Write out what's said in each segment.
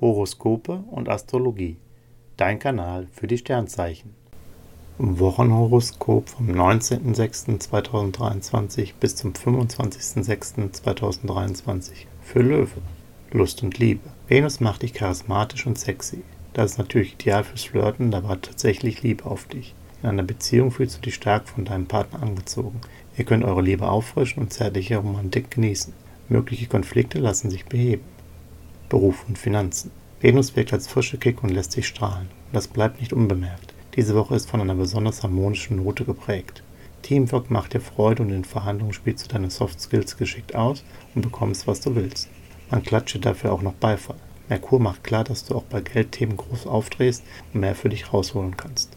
Horoskope und Astrologie. Dein Kanal für die Sternzeichen. Wochenhoroskop vom 19.06.2023 bis zum 25.06.2023 für Löwe. Lust und Liebe. Venus macht dich charismatisch und sexy. Das ist natürlich ideal fürs Flirten, da war tatsächlich Liebe auf dich. In einer Beziehung fühlst du dich stark von deinem Partner angezogen. Ihr könnt eure Liebe auffrischen und zärtliche Romantik genießen. Mögliche Konflikte lassen sich beheben. Beruf und Finanzen. Venus wirkt als frische Kick und lässt sich strahlen. Und das bleibt nicht unbemerkt. Diese Woche ist von einer besonders harmonischen Note geprägt. Teamwork macht dir Freude und in Verhandlungen spielst du deine Soft Skills geschickt aus und bekommst, was du willst. Man klatscht dafür auch noch Beifall. Merkur macht klar, dass du auch bei Geldthemen groß aufdrehst und mehr für dich rausholen kannst.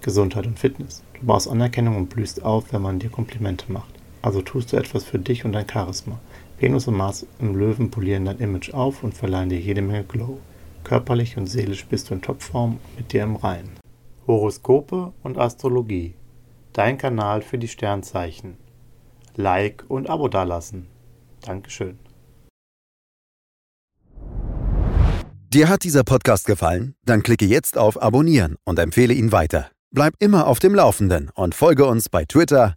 Gesundheit und Fitness. Du brauchst Anerkennung und blühst auf, wenn man dir Komplimente macht. Also tust du etwas für dich und dein Charisma. Venus und Mars im Löwen polieren dein Image auf und verleihen dir jede Menge Glow. Körperlich und seelisch bist du in Topform mit dir im Reinen. Horoskope und Astrologie. Dein Kanal für die Sternzeichen. Like und Abo dalassen. Dankeschön. Dir hat dieser Podcast gefallen? Dann klicke jetzt auf Abonnieren und empfehle ihn weiter. Bleib immer auf dem Laufenden und folge uns bei Twitter,